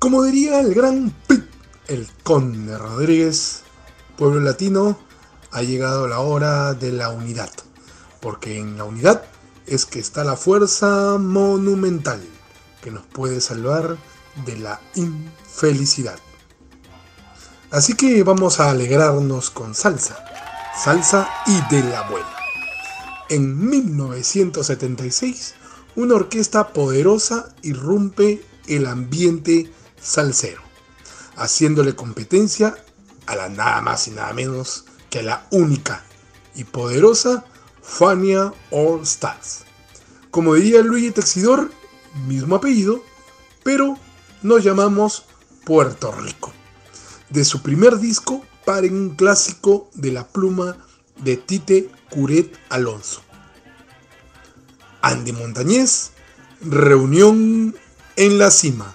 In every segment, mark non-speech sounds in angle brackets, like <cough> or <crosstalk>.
Como diría el gran Pip, el conde Rodríguez, pueblo latino, ha llegado la hora de la unidad, porque en la unidad es que está la fuerza monumental que nos puede salvar de la infelicidad. Así que vamos a alegrarnos con salsa, salsa y de la buena. En 1976, una orquesta poderosa irrumpe el ambiente salsero, haciéndole competencia a la nada más y nada menos que a la única y poderosa Fania All Stars. Como diría Luigi Texidor, mismo apellido, pero nos llamamos Puerto Rico. De su primer disco, paren un clásico de la pluma de Tite Curet Alonso. Andy Montañez, Reunión en la Cima.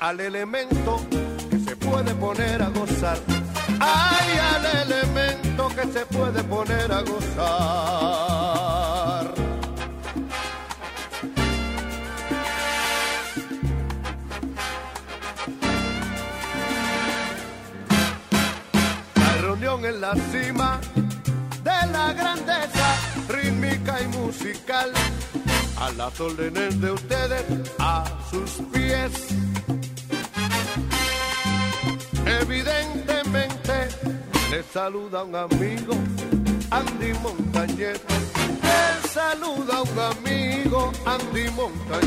Al elemento que se puede poner a gozar. Ay, al elemento que se puede poner a gozar. Las órdenes de ustedes, a sus pies Evidentemente le saluda un amigo, Andy Montañez. Le saluda un amigo, Andy Montañez.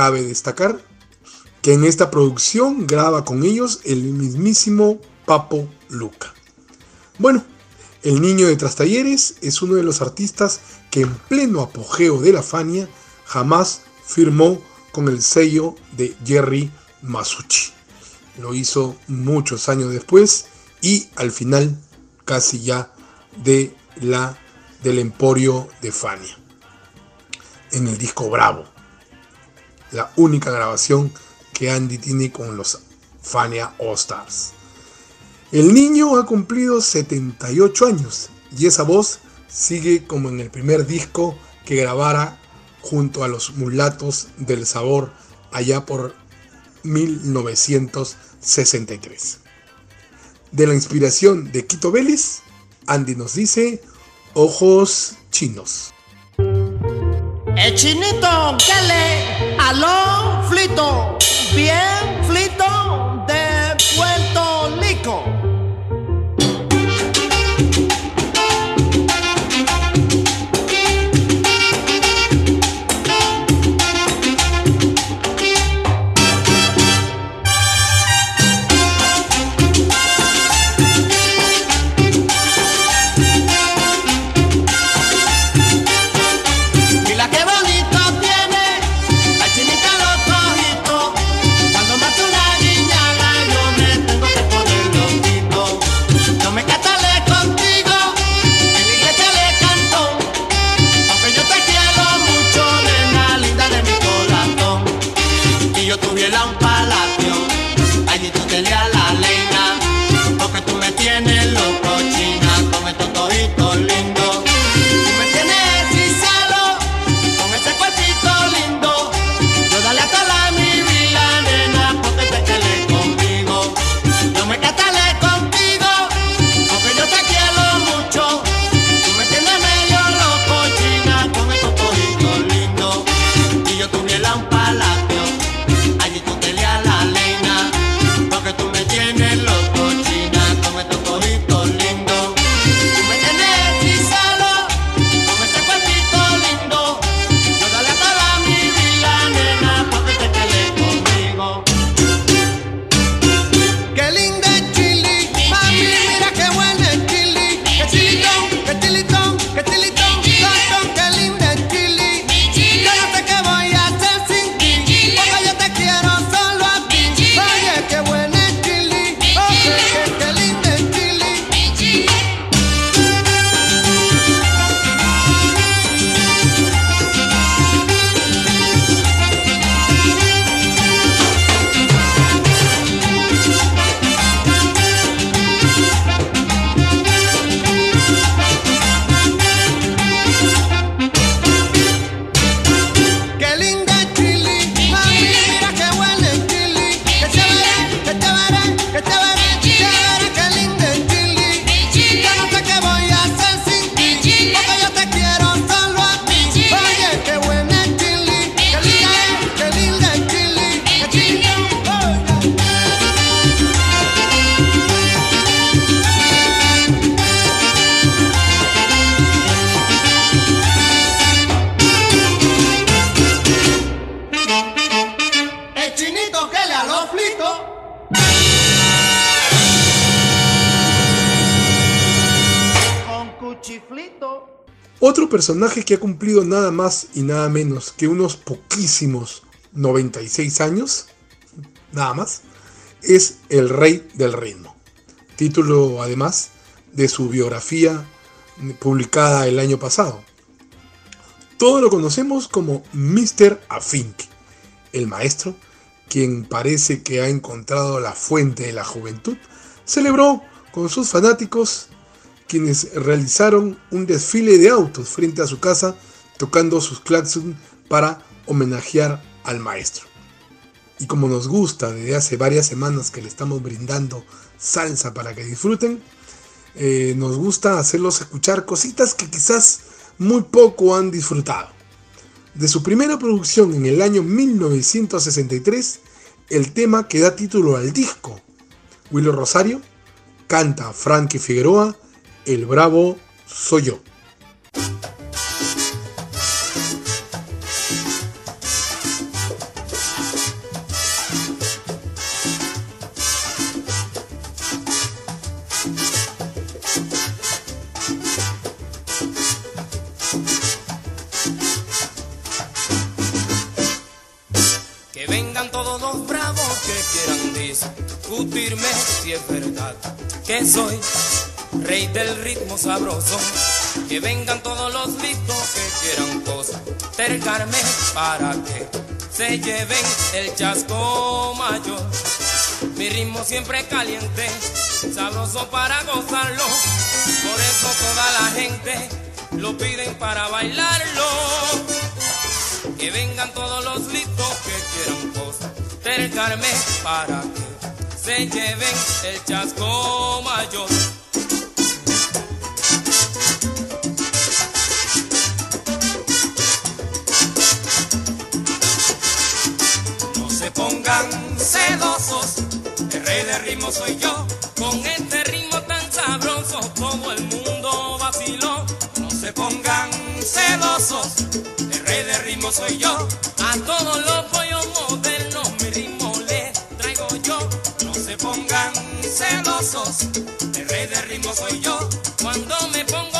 Cabe destacar que en esta producción graba con ellos el mismísimo Papo Luca. Bueno, el niño de Trastalleres es uno de los artistas que en pleno apogeo de la Fania jamás firmó con el sello de Jerry Masucci. Lo hizo muchos años después y al final casi ya de la del emporio de Fania en el disco Bravo la única grabación que Andy tiene con los Fania All Stars. El niño ha cumplido 78 años y esa voz sigue como en el primer disco que grabara junto a los mulatos del sabor allá por 1963. De la inspiración de Quito Vélez, Andy nos dice Ojos Chinos. El chinito, ¿qué le? Aló, flito, bien, personaje que ha cumplido nada más y nada menos que unos poquísimos 96 años, nada más, es el rey del ritmo. Título además de su biografía publicada el año pasado. Todos lo conocemos como Mr. Afink, el maestro, quien parece que ha encontrado la fuente de la juventud, celebró con sus fanáticos quienes realizaron un desfile de autos frente a su casa tocando sus claxons para homenajear al maestro. Y como nos gusta desde hace varias semanas que le estamos brindando salsa para que disfruten, eh, nos gusta hacerlos escuchar cositas que quizás muy poco han disfrutado. De su primera producción en el año 1963, el tema que da título al disco, Willy Rosario, canta Frankie Figueroa, El Bravo Soy Yo. si es verdad que soy rey del ritmo sabroso. Que vengan todos los listos que quieran postergarme para que se lleven el chasco mayor. Mi ritmo siempre caliente, sabroso para gozarlo. Por eso toda la gente lo piden para bailarlo. Que vengan todos los listos que quieran postergarme para que se lleven el chasco mayor. Ritmo soy yo, con este ritmo tan sabroso todo el mundo vaciló. No se pongan celosos, el rey de ritmo soy yo, a todos los pollos modernos mi ritmo le traigo yo pongan celosos, el rey de ritmo soy yo. Cuando me pongo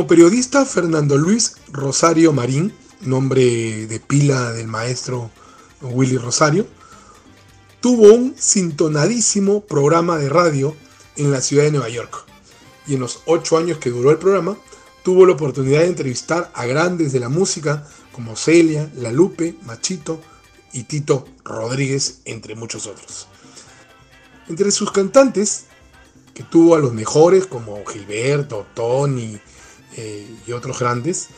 Como periodista, Fernando Luis Rosario Marín, nombre de pila del maestro Willy Rosario, tuvo un sintonadísimo programa de radio en la ciudad de Nueva York. Y en los ocho años que duró el programa, tuvo la oportunidad de entrevistar a grandes de la música como Celia, La Lupe, Machito y Tito Rodríguez, entre muchos otros. Entre sus cantantes, que tuvo a los mejores como Gilberto, Tony, eh, y otros grandes.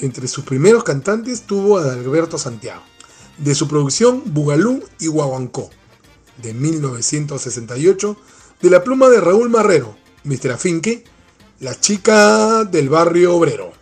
Entre sus primeros cantantes tuvo a Alberto Santiago. De su producción Bugalú y Guaguancó, de 1968, de la pluma de Raúl Marrero, Mr. Afinque, la chica del barrio obrero.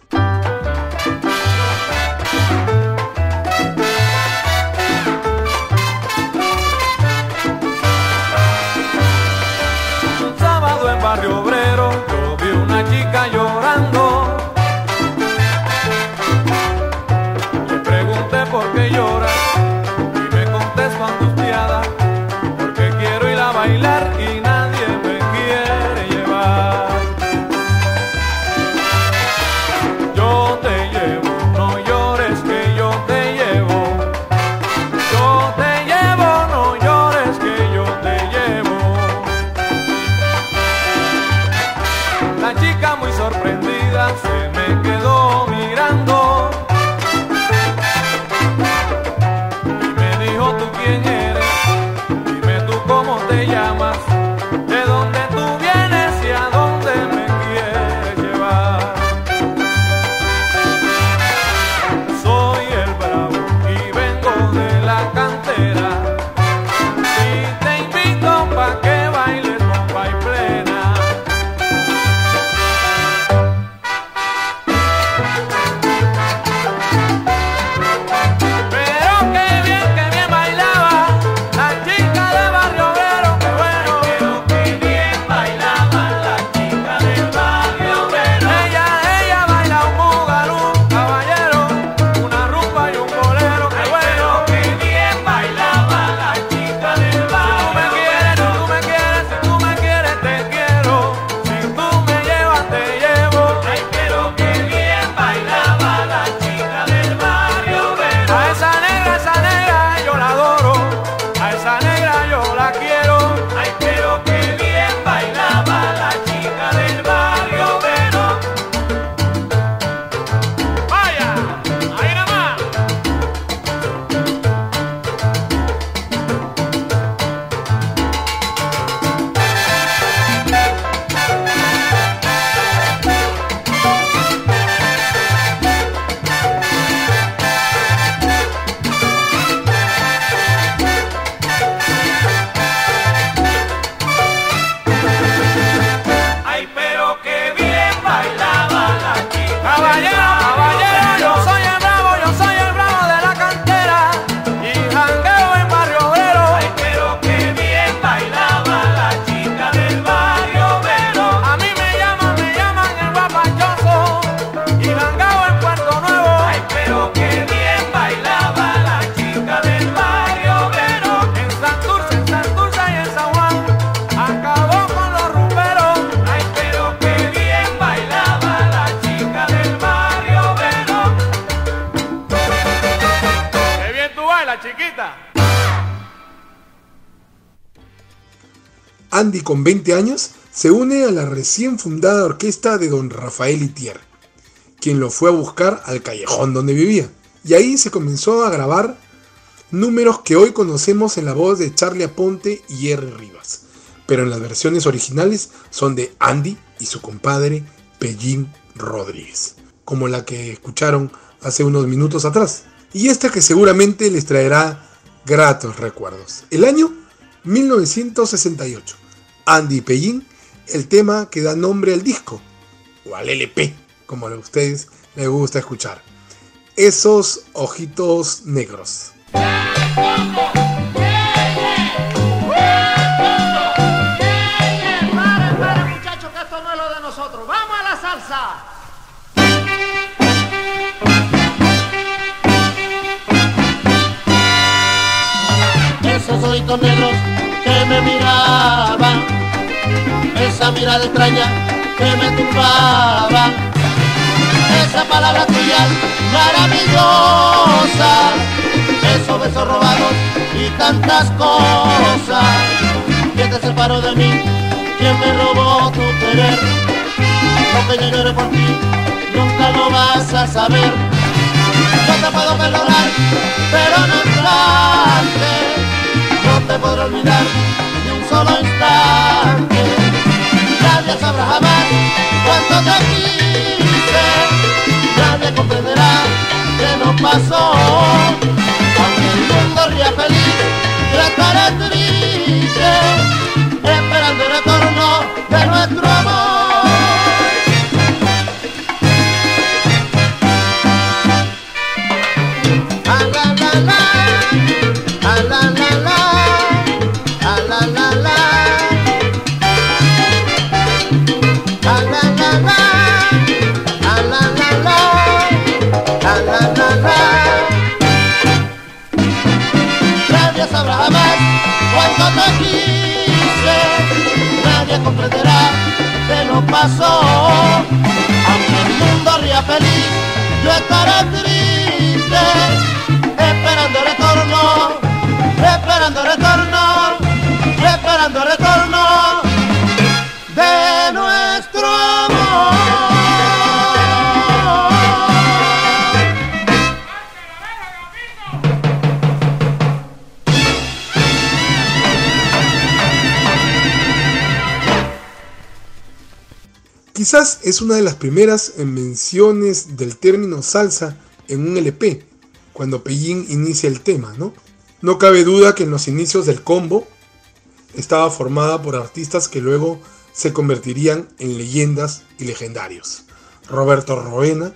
Con 20 años, se une a la recién fundada orquesta de don Rafael Itier, quien lo fue a buscar al callejón donde vivía. Y ahí se comenzó a grabar números que hoy conocemos en la voz de Charlie Aponte y R. Rivas, pero en las versiones originales son de Andy y su compadre Pellín Rodríguez, como la que escucharon hace unos minutos atrás, y esta que seguramente les traerá gratos recuerdos. El año 1968, Andy Pellín, el tema que da nombre al disco, o al LP, como a ustedes les gusta escuchar. Esos ojitos negros. Esos ojitos negros que me miraban, esa mirada extraña que me tumbaba, esa palabra tuya maravillosa, esos besos robados y tantas cosas. ¿Quién te separó de mí? ¿Quién me robó tu querer? Lo que yo lloré por ti, nunca lo vas a saber. No te puedo perdonar, pero no instante, no te podré olvidar ni un solo instante. Nadie sabrá jamás cuánto te quise, nadie comprenderá que no pasó. Aunque el mundo ría feliz, comprenderá que no pasó. Aunque el mundo ría feliz, yo estaré triste, esperando retorno, esperando retorno, esperando retorno Quizás es una de las primeras menciones del término salsa en un LP, cuando Pellín inicia el tema, ¿no? No cabe duda que en los inicios del combo estaba formada por artistas que luego se convertirían en leyendas y legendarios. Roberto Roena,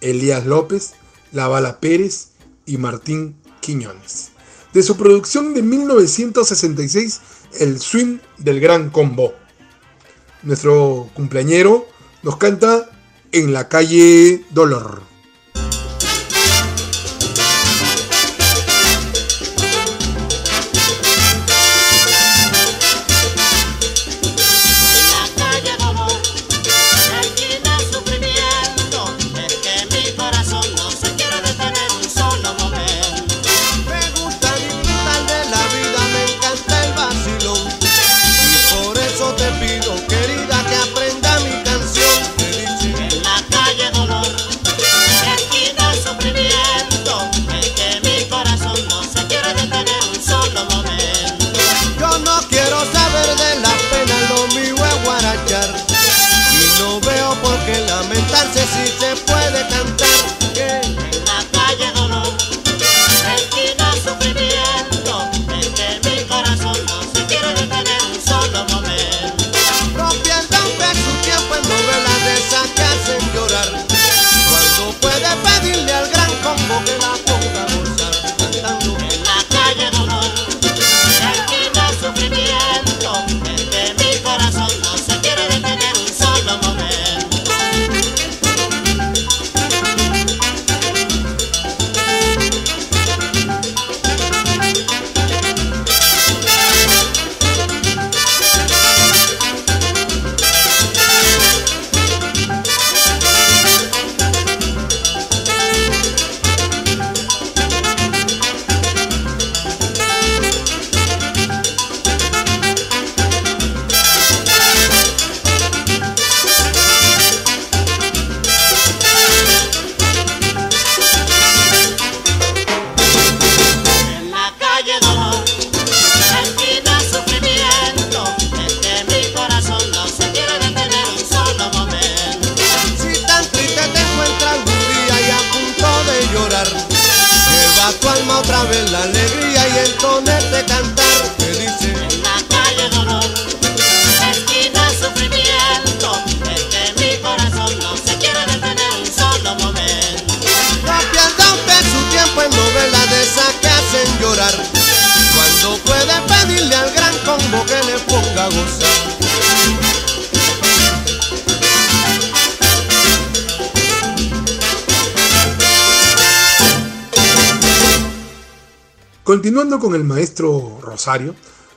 Elías López, La Bala Pérez y Martín Quiñones. De su producción de 1966, El Swing del Gran Combo. Nuestro cumpleañero nos canta En la calle Dolor.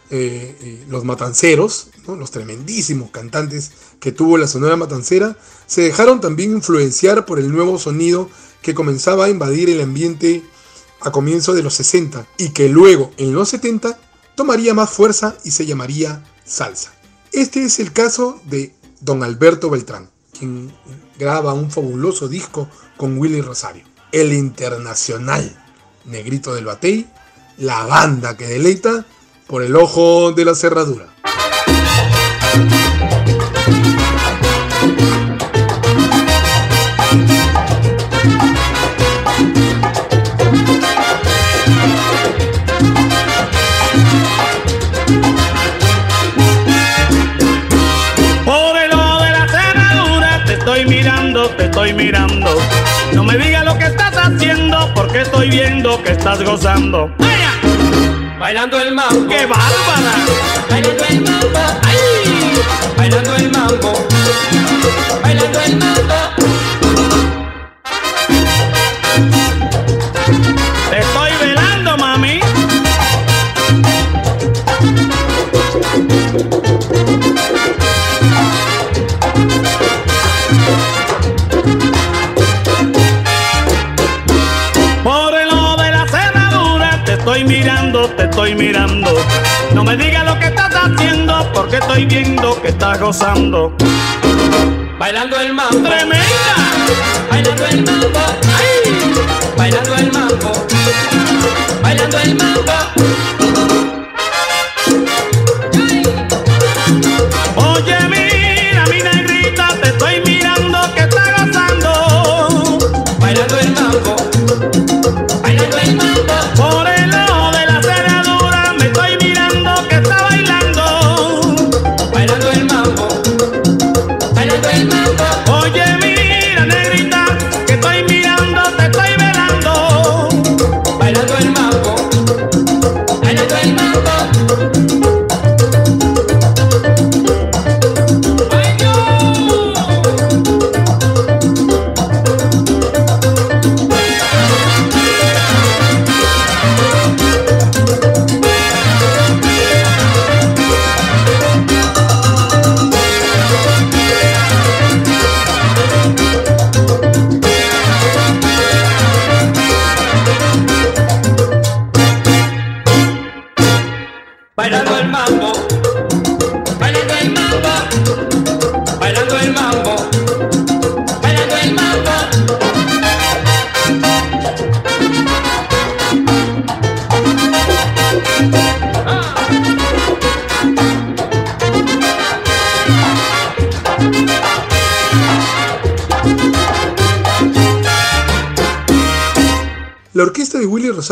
Eh, eh, los matanceros, los tremendísimos cantantes que tuvo la Sonora Matancera, se dejaron también influenciar por el nuevo sonido que comenzaba a invadir el ambiente a comienzos de los 60 y que luego en los 70 tomaría más fuerza y se llamaría salsa. Este es el caso de don Alberto Beltrán, quien graba un fabuloso disco con Willy Rosario, el internacional Negrito del Batey, la banda que deleita por el ojo de la cerradura. Por el ojo de la cerradura te estoy mirando. No me digas lo que estás haciendo, porque estoy viendo que estás gozando. ¡Vaya! Bailando el mambo, ¡Qué bárbara! bailando el mambo, ay, bailando el mambo, bailando el mambo. Estoy mirando. No me digas lo que estás haciendo, porque estoy viendo que estás gozando. Bailando el mambo, ¡Tremenda! bailando el mambo, ay, bailando el mambo, bailando el mambo.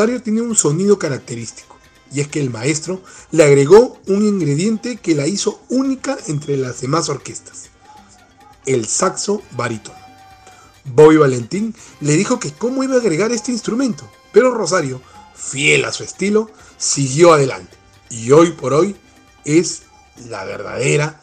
Tiene un sonido característico, y es que el maestro le agregó un ingrediente que la hizo única entre las demás orquestas, el saxo barítono. Bobby Valentín le dijo que cómo iba a agregar este instrumento, pero Rosario, fiel a su estilo, siguió adelante, y hoy por hoy es la verdadera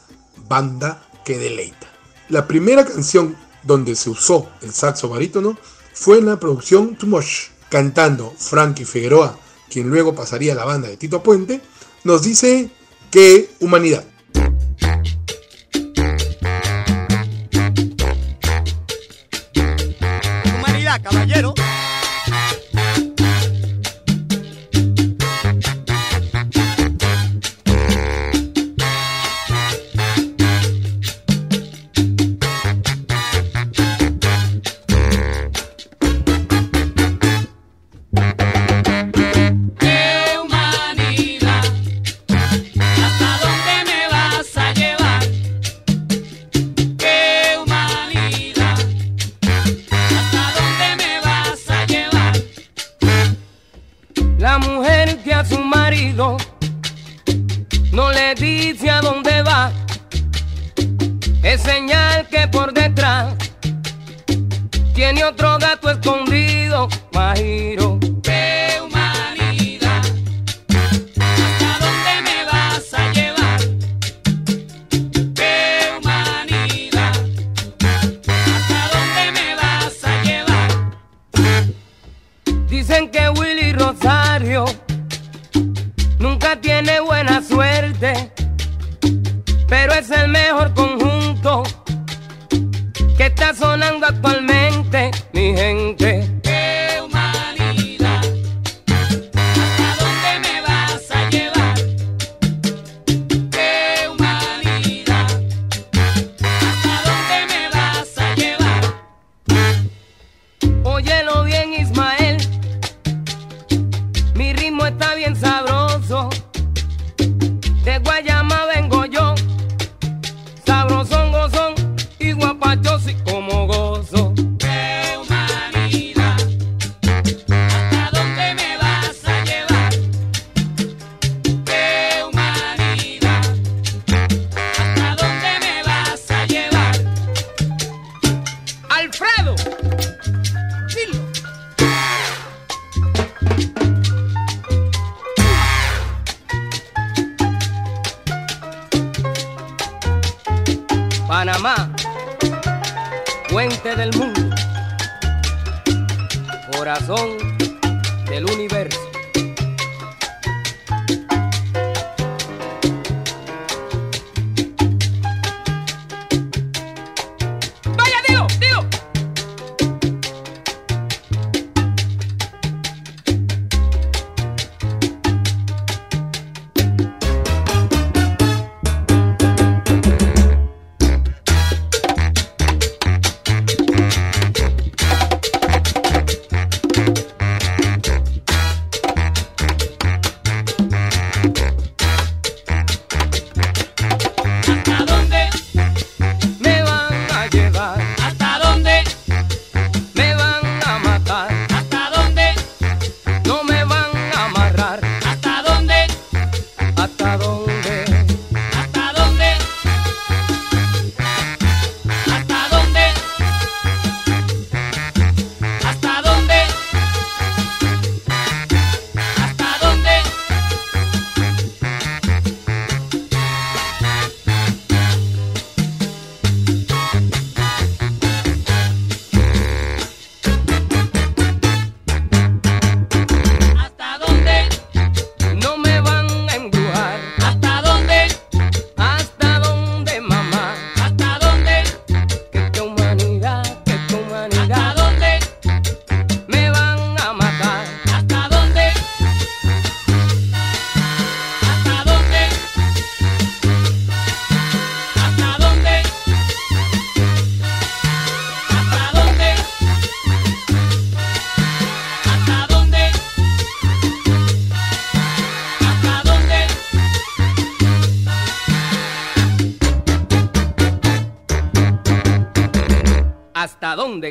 banda que deleita. La primera canción donde se usó el saxo barítono fue en la producción Too Much, cantando Frankie Figueroa, quien luego pasaría a la banda de Tito Puente, nos dice que humanidad.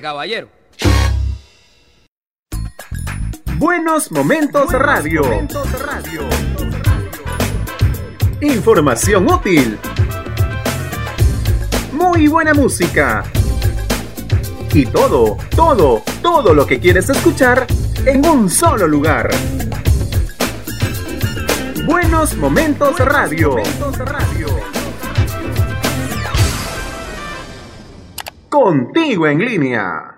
Caballero. Buenos Momentos Radio. Información útil. Muy buena música. Y todo, todo, todo lo que quieres escuchar en un solo lugar. Buenos Momentos Radio. Contigo en línea.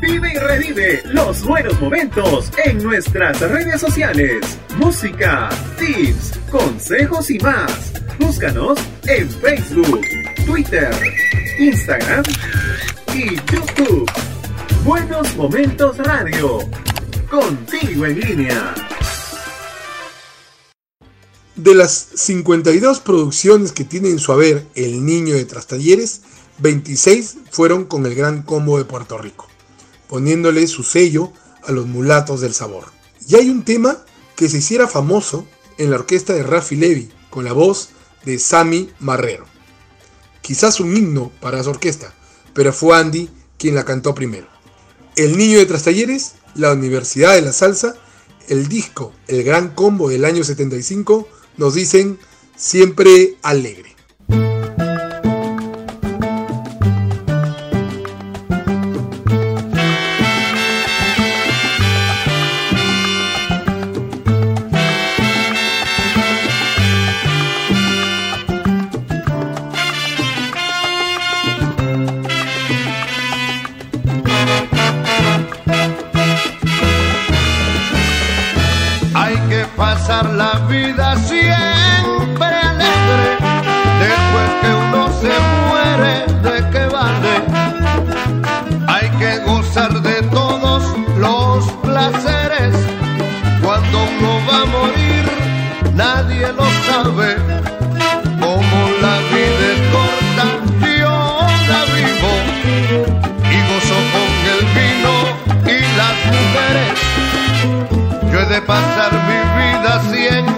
Vive y revive los buenos momentos en nuestras redes sociales. Música, tips, consejos y más. Búscanos en Facebook, Twitter, Instagram y YouTube. Buenos Momentos Radio. Contigo en línea. De las 52 producciones que tiene en su haber El Niño de Trastalleres, 26 fueron con el Gran Combo de Puerto Rico, poniéndole su sello a los mulatos del sabor. Y hay un tema que se hiciera famoso en la orquesta de Rafi Levy, con la voz de Sammy Marrero, quizás un himno para su orquesta, pero fue Andy quien la cantó primero. El Niño de Trastalleres, la Universidad de la Salsa, el disco El Gran Combo del año 75, nos dicen siempre alegre.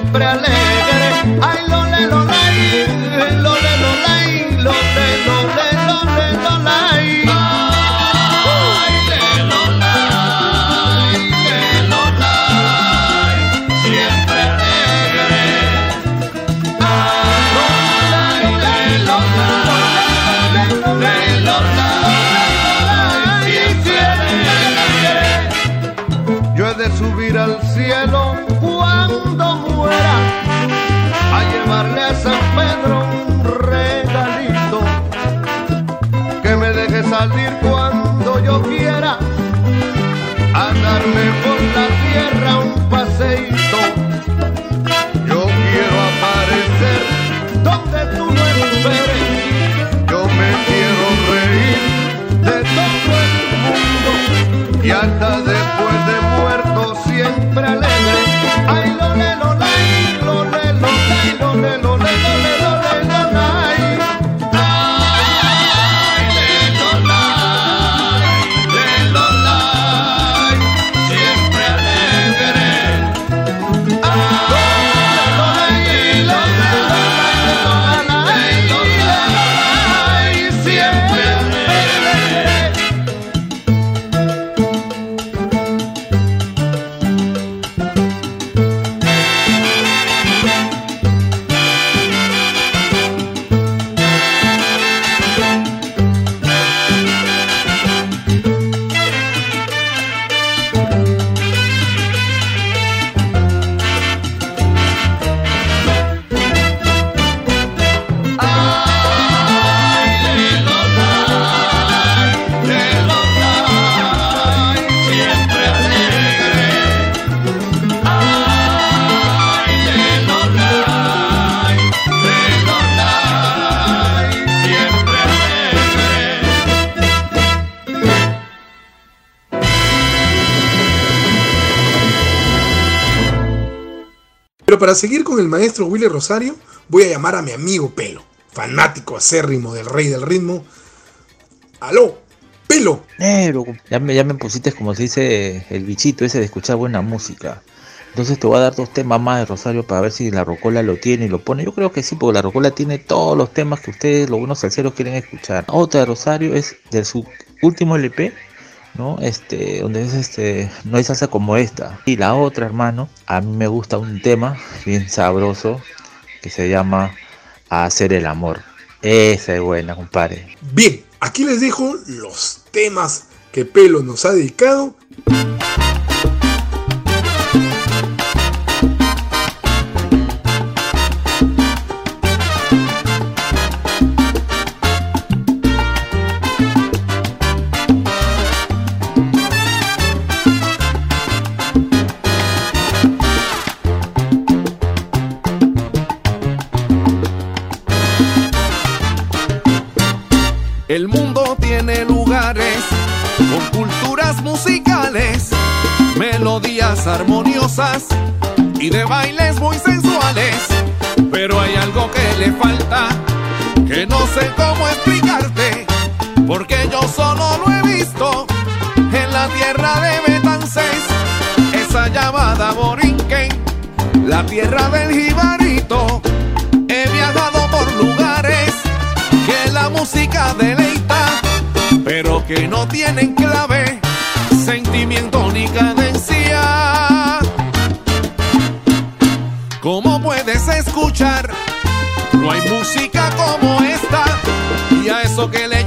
siempre alegre. Ay, lo para seguir con el maestro Willy Rosario, voy a llamar a mi amigo Pelo, fanático acérrimo del rey del ritmo. ¡Aló! ¡Pelo! Negro, ya me, ya me pusiste como se dice el bichito ese de escuchar buena música. Entonces te voy a dar dos temas más de Rosario para ver si la Rocola lo tiene y lo pone. Yo creo que sí, porque la Rocola tiene todos los temas que ustedes, los buenos salseros, quieren escuchar. Otra de Rosario es de su último LP, ¿no? Este, donde es este, no hay salsa como esta. Y la otra, hermano, a mí me gusta un tema bien sabroso que se llama Hacer el amor. Esa es buena, compadre. Bien, aquí les dejo los temas que Pelo nos ha dedicado. culturas musicales, melodías armoniosas y de bailes muy sensuales. Pero hay algo que le falta, que no sé cómo explicarte, porque yo solo lo he visto en la tierra de Betances, esa llamada Borinquen, la tierra del jibarito. He viajado por lugares que la música deleita que no tienen clave, sentimiento ni cadencia. ¿Cómo puedes escuchar? No hay música como esta y a eso que le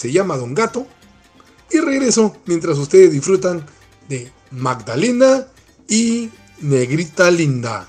se llama Don Gato. Y regreso mientras ustedes disfrutan de Magdalena y Negrita Linda.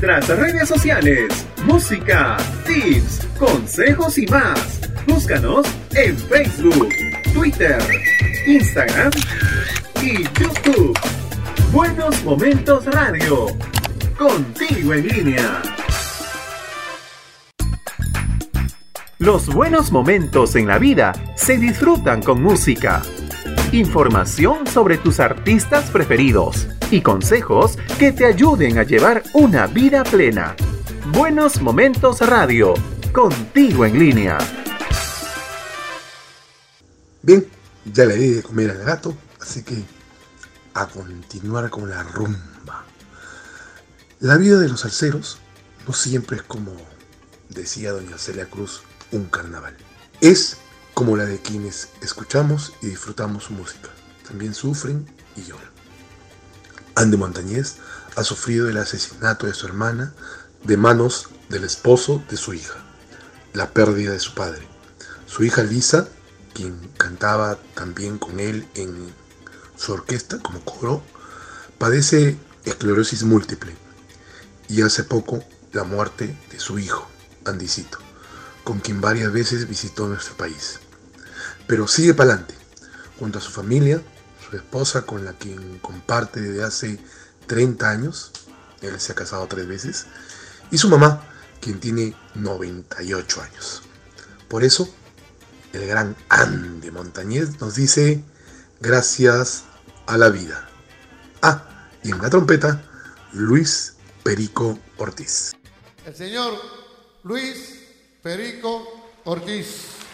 nuestras redes sociales, música, tips, consejos y más. Búscanos en Facebook, Twitter, Instagram y YouTube. Buenos Momentos Radio, contigo en línea. Los buenos momentos en la vida se disfrutan con música. Información sobre tus artistas preferidos y consejos que te ayuden a llevar una vida plena. Buenos Momentos Radio, contigo en línea. Bien, ya le di de comer al gato, así que a continuar con la rumba. La vida de los salseros no siempre es como decía doña Celia Cruz, un carnaval. Es como la de quienes escuchamos y disfrutamos su música. También sufren y lloran. Andy Montañez ha sufrido el asesinato de su hermana de manos del esposo de su hija, la pérdida de su padre. Su hija Lisa, quien cantaba también con él en su orquesta como coro, padece esclerosis múltiple y hace poco la muerte de su hijo, Andicito, con quien varias veces visitó nuestro país. Pero sigue para adelante, junto a su familia, su esposa con la quien comparte desde hace 30 años, él se ha casado tres veces, y su mamá, quien tiene 98 años. Por eso, el gran Andy Montañez nos dice gracias a la vida. Ah, y en la trompeta, Luis Perico Ortiz. El señor Luis Perico Ortiz.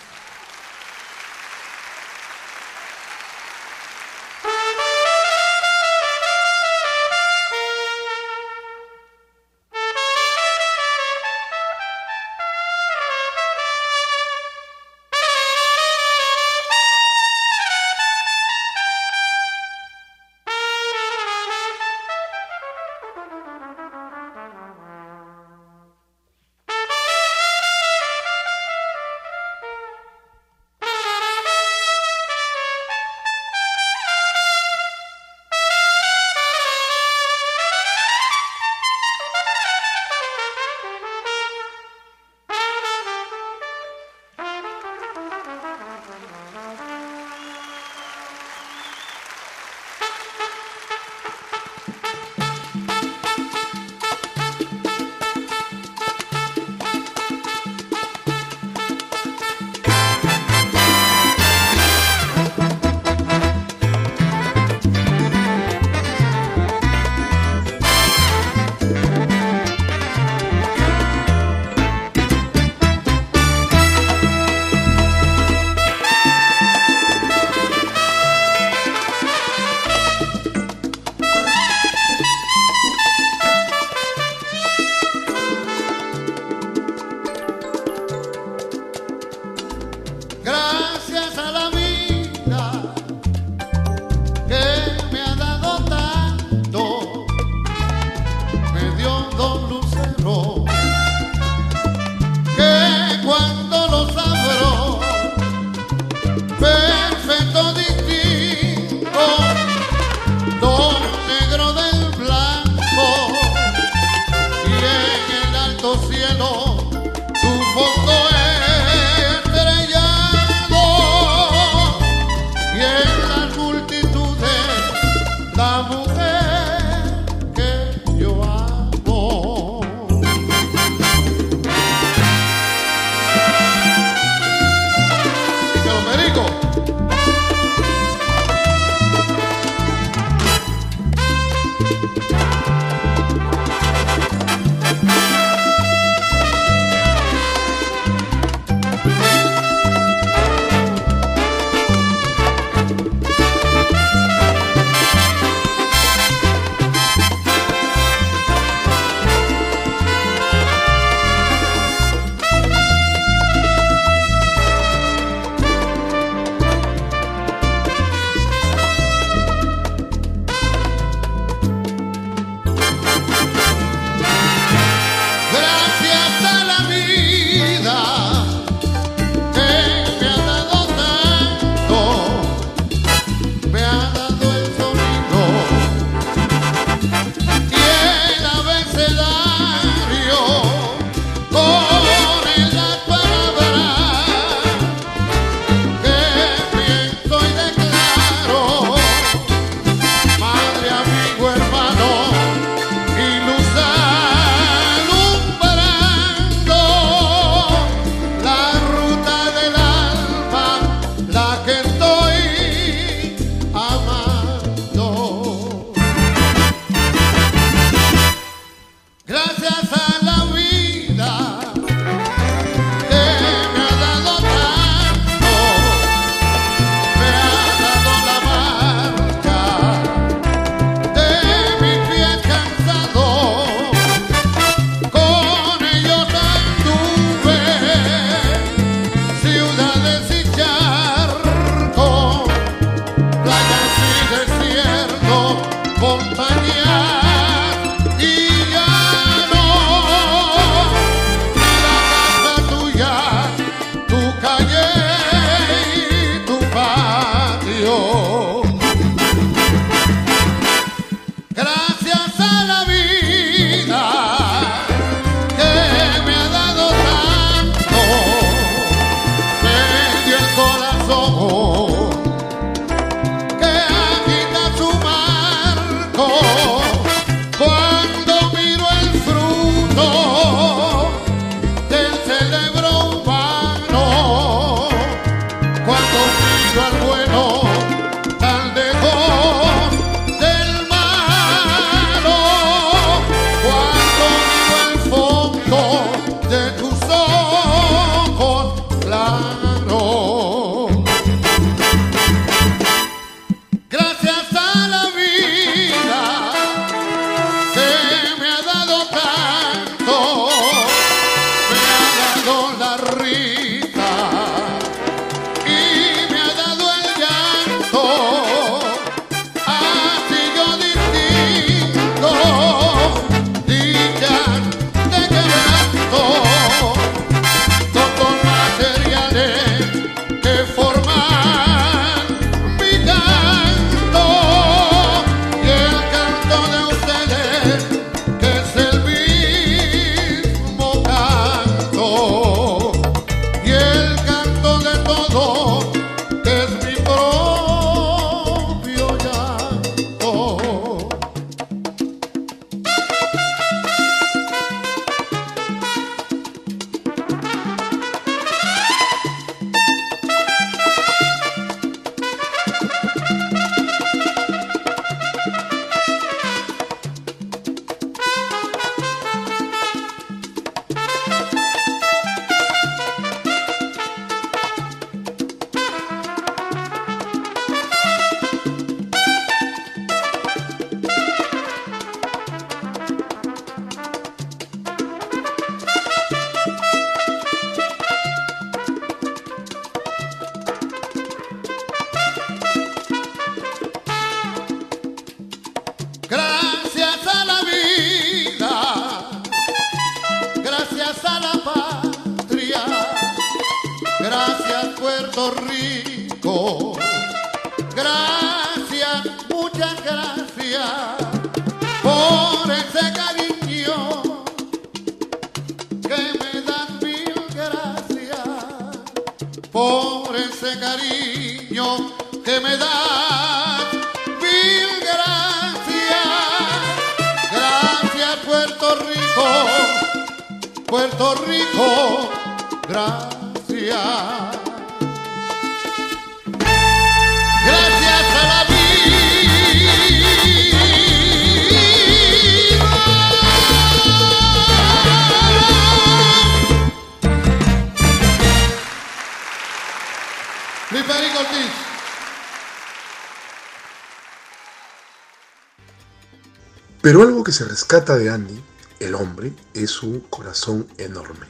Se rescata de Andy, el hombre, es su corazón enorme.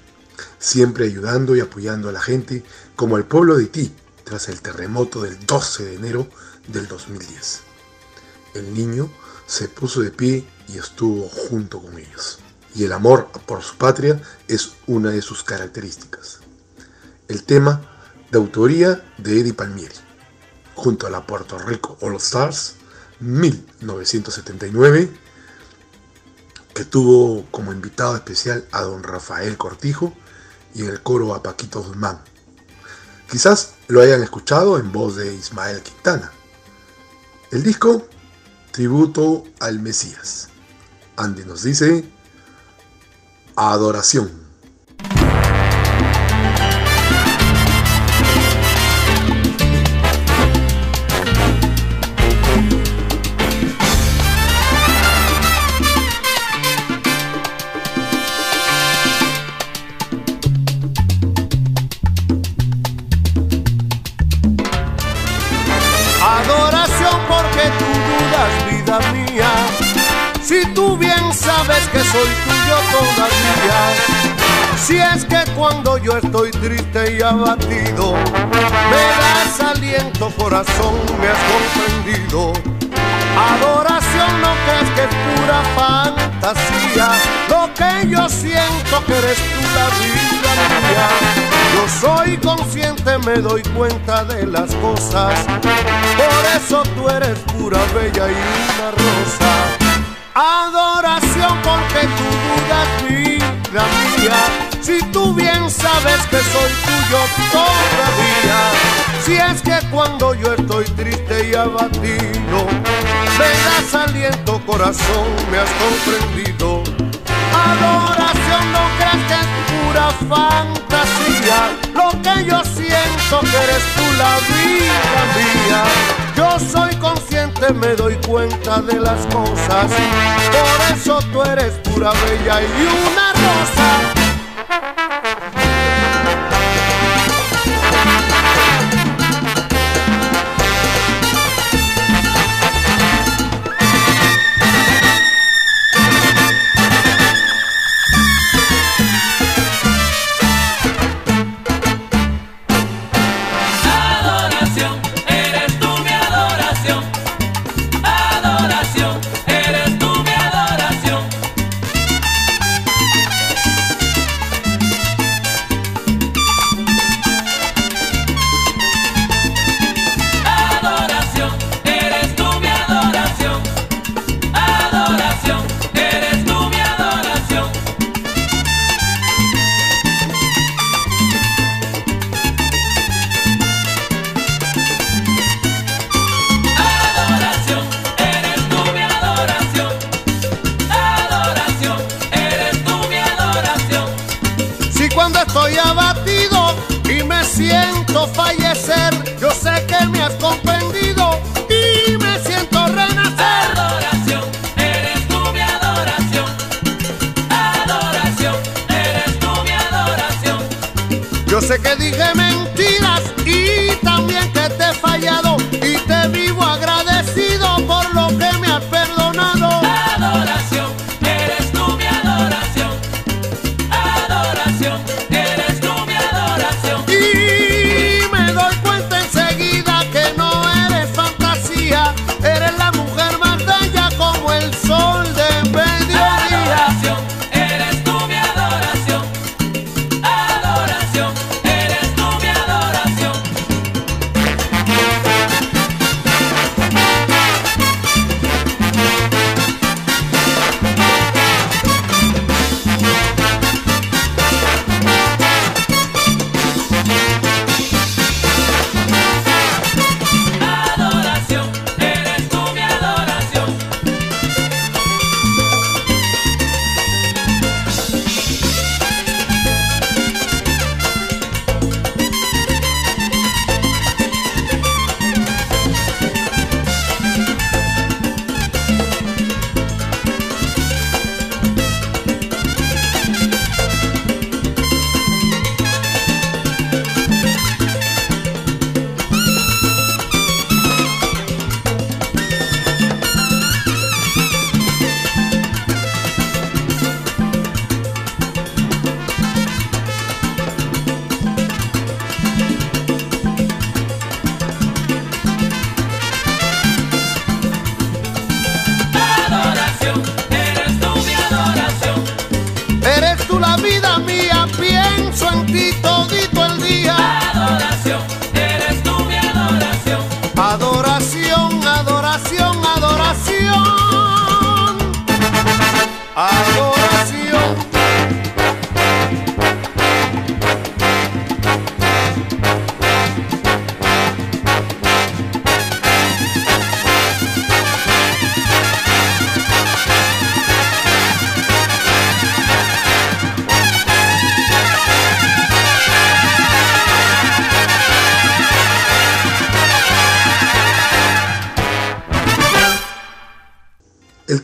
Siempre ayudando y apoyando a la gente, como al pueblo de Haití, tras el terremoto del 12 de enero del 2010. El niño se puso de pie y estuvo junto con ellos. Y el amor por su patria es una de sus características. El tema de autoría de Eddie Palmieri, junto a la Puerto Rico All Stars 1979, que tuvo como invitado especial a don Rafael Cortijo y en el coro a Paquito Guzmán. Quizás lo hayan escuchado en voz de Ismael Quintana. El disco, tributo al Mesías. Andy nos dice, adoración. Adoración soy tuyo todavía. Si es que cuando yo estoy triste y abatido, me das aliento, corazón, me has comprendido. Adoración no crees que es pura fantasía, lo que yo siento que eres tú vida mía. Yo soy consciente, me doy cuenta de las cosas, por eso tú eres pura, bella y una rosa adoración porque tú dudas vida mía. Si tú bien sabes que soy tuyo todavía, si es que cuando yo estoy triste y abatido, me das aliento corazón, me has comprendido. Adoración no crees que es pura fantasía, lo que yo siento que eres tú la vida mía. Yo soy consciente, me doy cuenta de las cosas. Por eso tú eres pura bella y una rosa.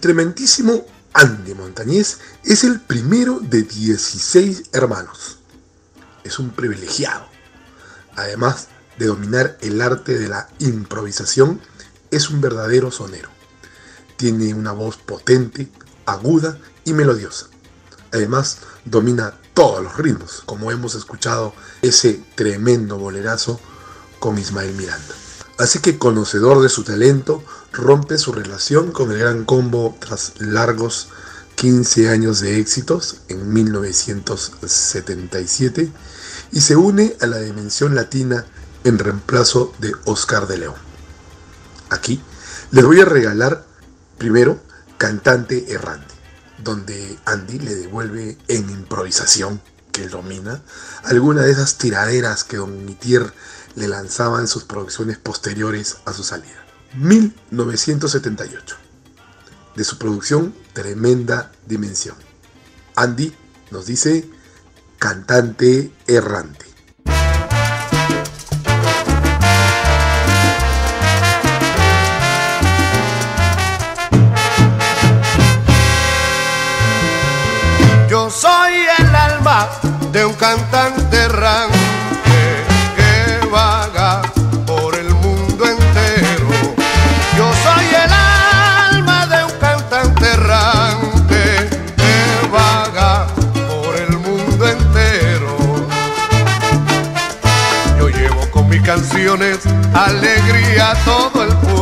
El tremendísimo Andy Montañez es el primero de 16 hermanos. Es un privilegiado. Además de dominar el arte de la improvisación, es un verdadero sonero. Tiene una voz potente, aguda y melodiosa. Además, domina todos los ritmos, como hemos escuchado ese tremendo bolerazo con Ismael Miranda. Así que conocedor de su talento, rompe su relación con el Gran Combo tras largos 15 años de éxitos en 1977 y se une a la Dimensión Latina en reemplazo de Oscar de León. Aquí les voy a regalar primero Cantante Errante, donde Andy le devuelve en improvisación, que él domina, alguna de esas tiraderas que Don Mitier le lanzaban sus producciones posteriores a su salida. 1978. De su producción Tremenda Dimensión. Andy nos dice Cantante Errante. Yo soy el alma de un cantante errante alegría todo el pueblo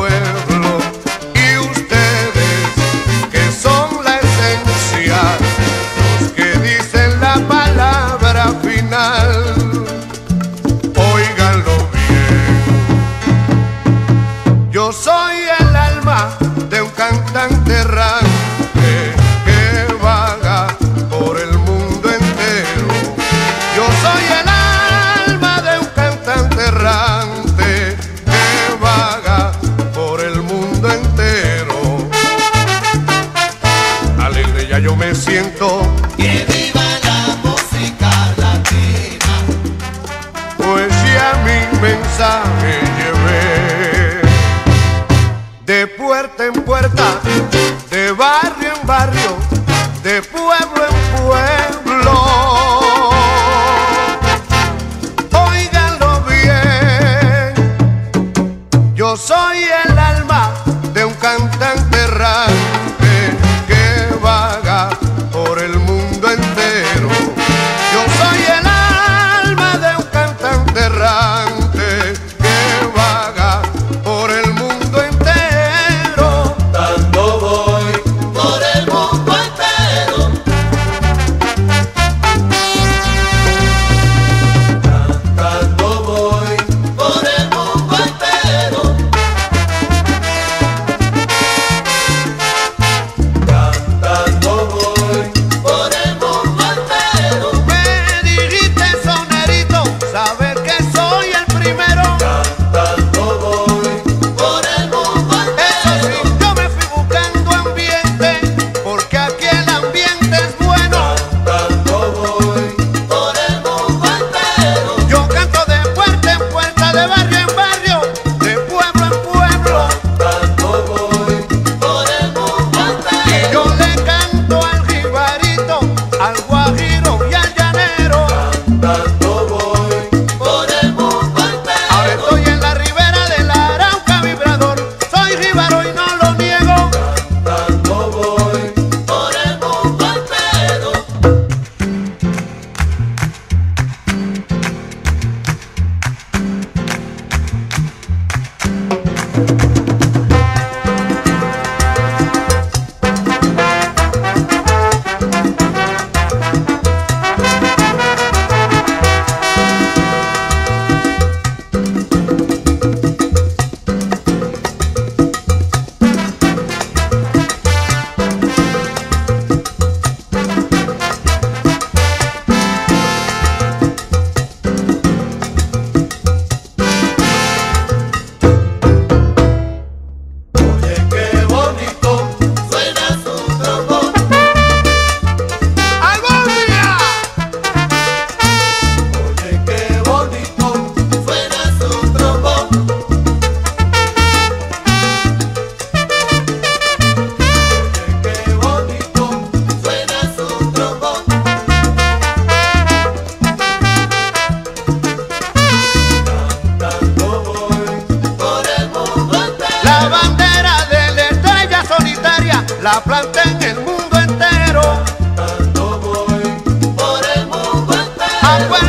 Bye.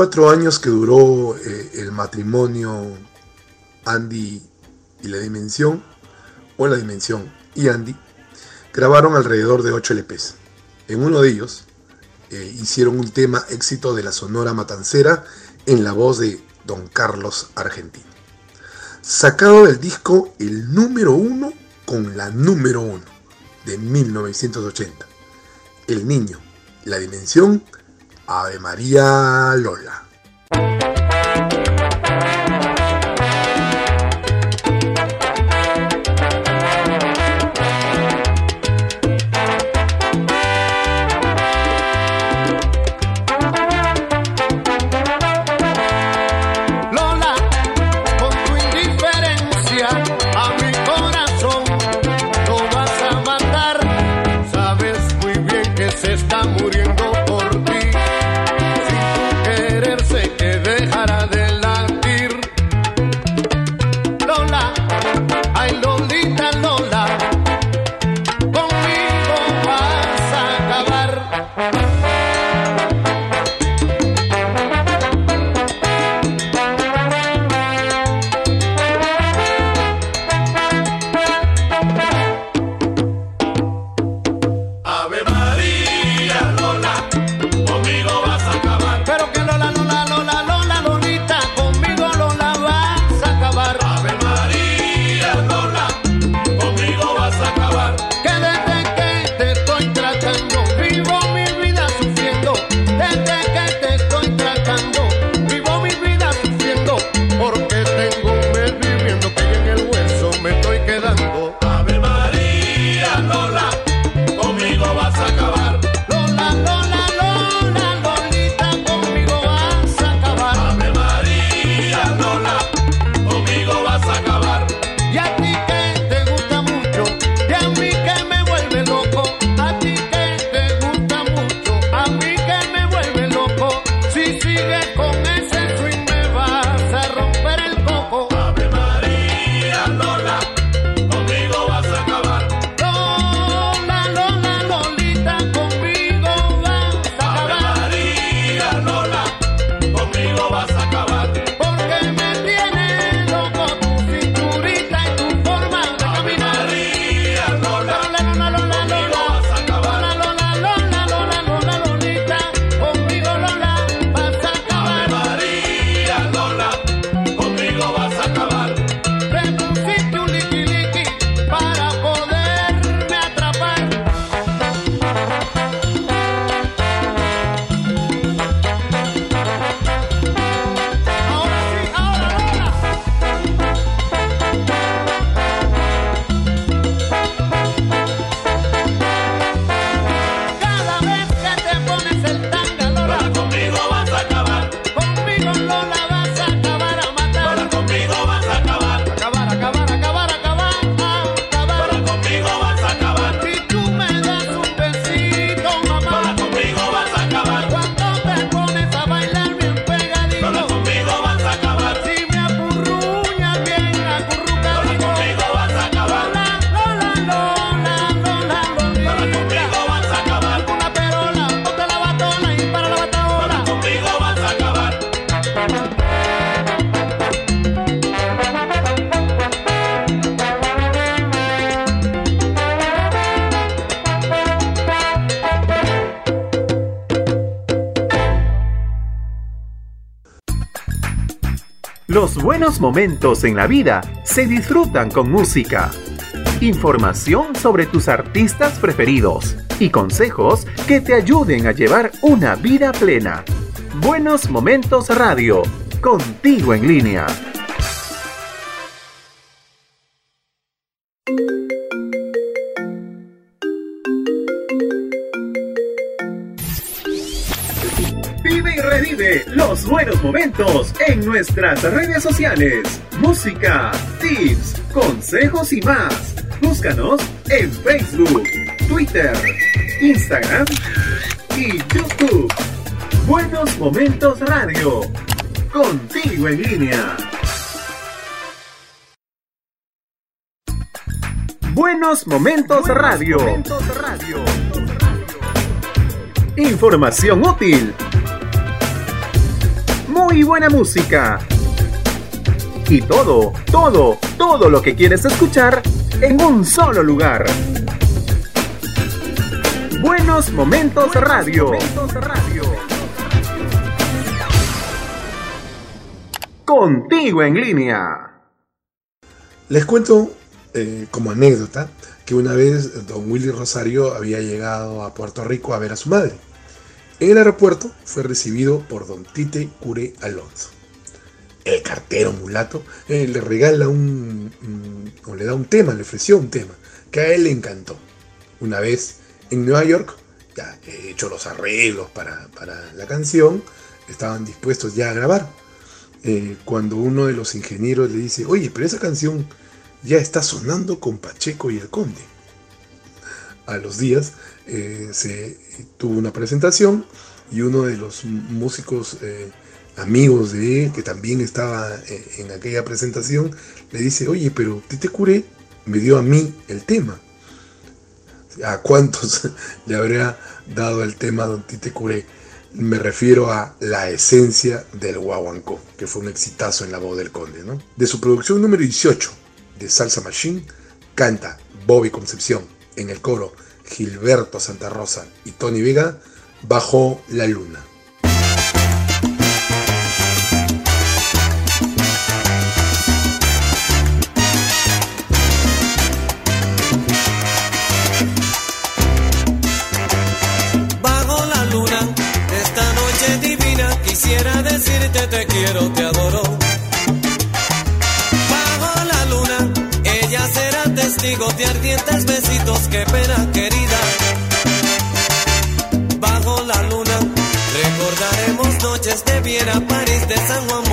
cuatro años que duró eh, el matrimonio Andy y la Dimensión, o la Dimensión y Andy, grabaron alrededor de 8 LPs. En uno de ellos eh, hicieron un tema éxito de la Sonora Matancera en la voz de Don Carlos Argentino. Sacado del disco el número uno con la número uno de 1980. El niño, la dimensión, Ave María Lola. momentos en la vida se disfrutan con música. Información sobre tus artistas preferidos y consejos que te ayuden a llevar una vida plena. Buenos Momentos Radio, contigo en línea. Vive y revive los buenos momentos en nuestras redes sociales. Música, tips, consejos y más. Búscanos en Facebook, Twitter, Instagram y YouTube. Buenos Momentos Radio. Contigo en línea. Buenos Momentos, Radio. momentos radio. Información útil buena música. Y todo, todo, todo lo que quieres escuchar en un solo lugar. Buenos Momentos Radio. Contigo en línea. Les cuento eh, como anécdota que una vez don Willy Rosario había llegado a Puerto Rico a ver a su madre. En el aeropuerto fue recibido por don Tite Cure Alonso. El cartero mulato eh, le regala un, o le da un tema, le ofreció un tema que a él le encantó. Una vez en Nueva York, ya he hecho los arreglos para, para la canción, estaban dispuestos ya a grabar. Eh, cuando uno de los ingenieros le dice, oye, pero esa canción ya está sonando con Pacheco y el Conde. A los días eh, se tuvo una presentación y uno de los músicos eh, amigos de él, que también estaba eh, en aquella presentación, le dice, oye, pero Tite Curé me dio a mí el tema. ¿A cuántos <laughs> le habría dado el tema Don Tite Curé? Me refiero a La esencia del guaguancó, que fue un exitazo en la voz del conde. ¿no? De su producción número 18, de Salsa Machine, canta Bobby Concepción en el coro Gilberto Santa Rosa y Tony Vega bajo la luna. Bajo la luna, esta noche divina, quisiera decirte te quiero, te adoro. Bajo la luna, ella será testigo de ardientes besitos, qué pena querida. Bajo la luna, recordaremos noches de Viena, París, de San Juan,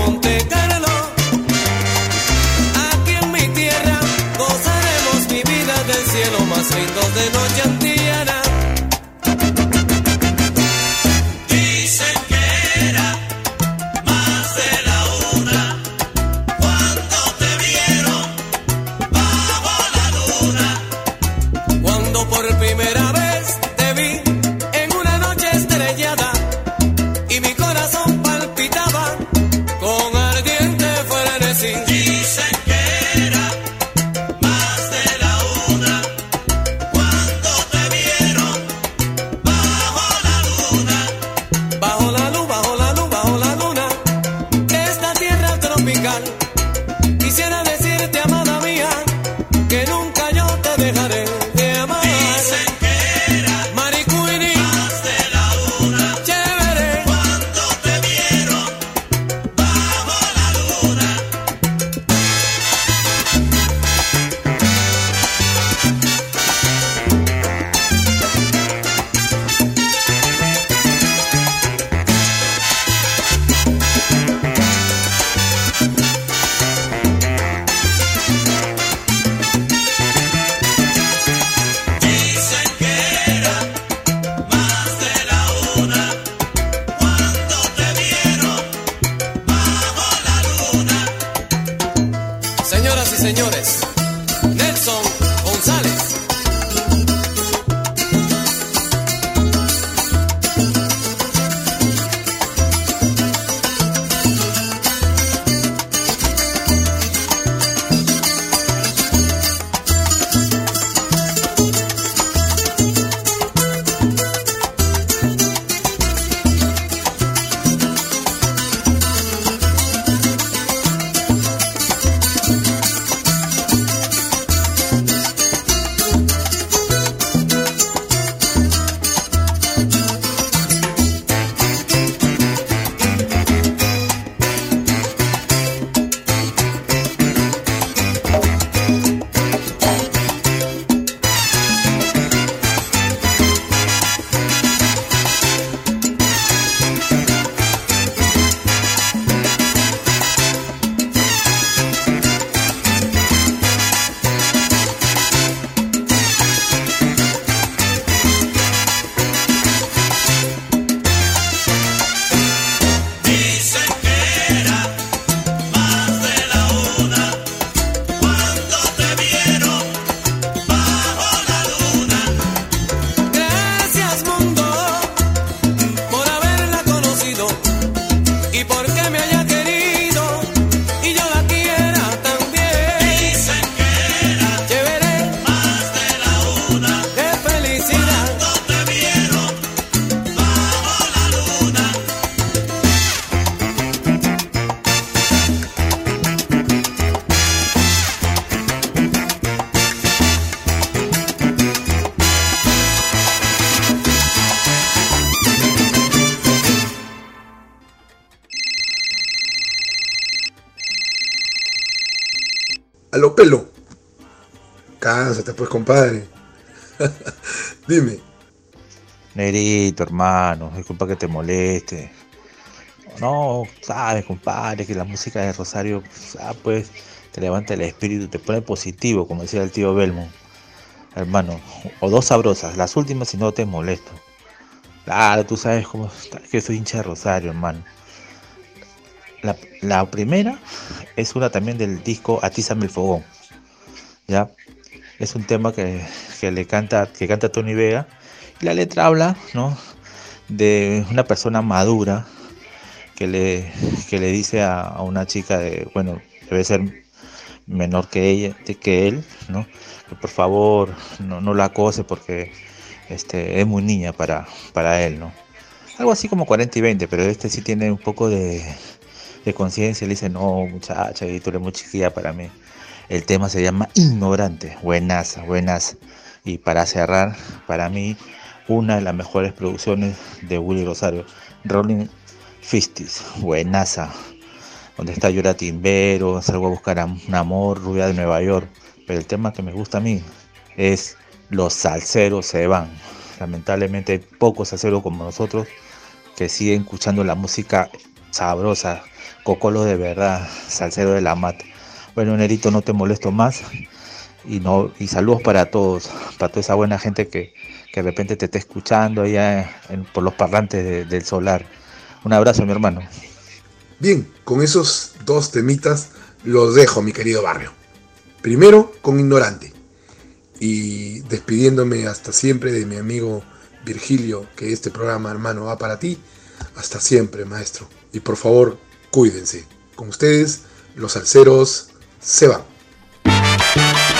Pues, compadre. <laughs> Dime. Nerito, hermano, disculpa que te moleste. No, sabes, compadre, que la música de Rosario, ah, pues, te levanta el espíritu, te pone positivo, como decía el tío Belmont. Hermano, o dos sabrosas, las últimas si no te molesto. Claro, tú sabes cómo que soy hincha de Rosario, hermano. La, la primera es una también del disco Atízame el Fogón. ¿Ya? Es un tema que, que le canta, que canta Tony Vega. Y la letra habla, ¿no? De una persona madura que le, que le dice a, a una chica de, bueno, debe ser menor que ella, que él, ¿no? Que por favor no, no la acose porque este, es muy niña para, para él, ¿no? Algo así como 40 y 20, pero este sí tiene un poco de, de conciencia. Le dice, no, muchacha, y tú eres muy chiquilla para mí. El tema se llama Ignorante. Buenas, buenas. Y para cerrar, para mí, una de las mejores producciones de Willy Rosario, Rolling Fistis. Buenaza. Donde está Llora Timbero, salgo a buscar un amor, rubia de Nueva York. Pero el tema que me gusta a mí es Los salseros se van. Lamentablemente hay pocos salseros como nosotros que siguen escuchando la música sabrosa, cocolo de verdad, salsero de la mata. Bueno, Nerito, no te molesto más. Y, no, y saludos para todos, para toda esa buena gente que, que de repente te está escuchando allá en- por los parlantes de- del solar. Un abrazo, mi hermano. Bien, con esos dos temitas los dejo, mi querido barrio. Primero con Ignorante. Y despidiéndome hasta siempre de mi amigo Virgilio, que este programa, hermano, va para ti. Hasta siempre, maestro. Y por favor, cuídense. Con ustedes, los salseros se van.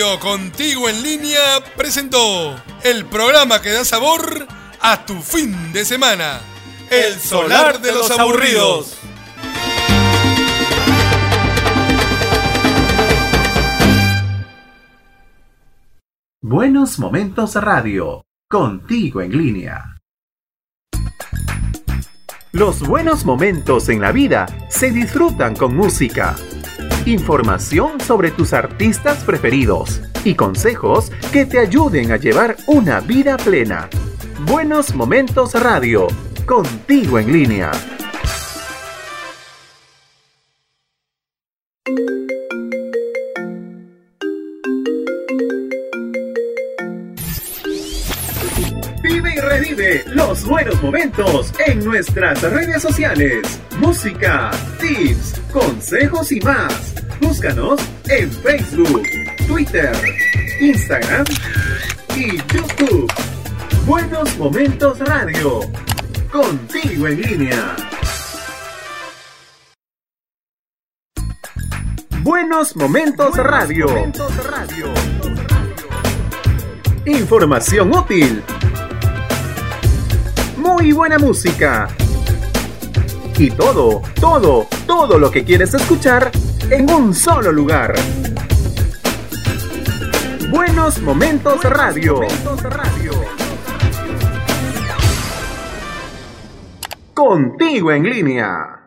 Contigo en Línea presentó el programa que da sabor a tu fin de semana. El solar de los aburridos. Buenos Momentos Radio, contigo en línea. Los buenos momentos en la vida se disfrutan con música. Información sobre tus artistas preferidos y consejos que te ayuden a llevar una vida plena. Buenos Momentos Radio, contigo en línea. Vive y revive los buenos momentos en nuestras redes sociales. Música, tips, consejos y más. Búscanos en Facebook, Twitter, Instagram y YouTube. Buenos Momentos Radio. Contigo en línea. Buenos Momentos Radio. Información útil. Muy buena música. Y todo, todo, todo lo que quieres escuchar en un solo lugar. Buenos Momentos Radio. Contigo en línea.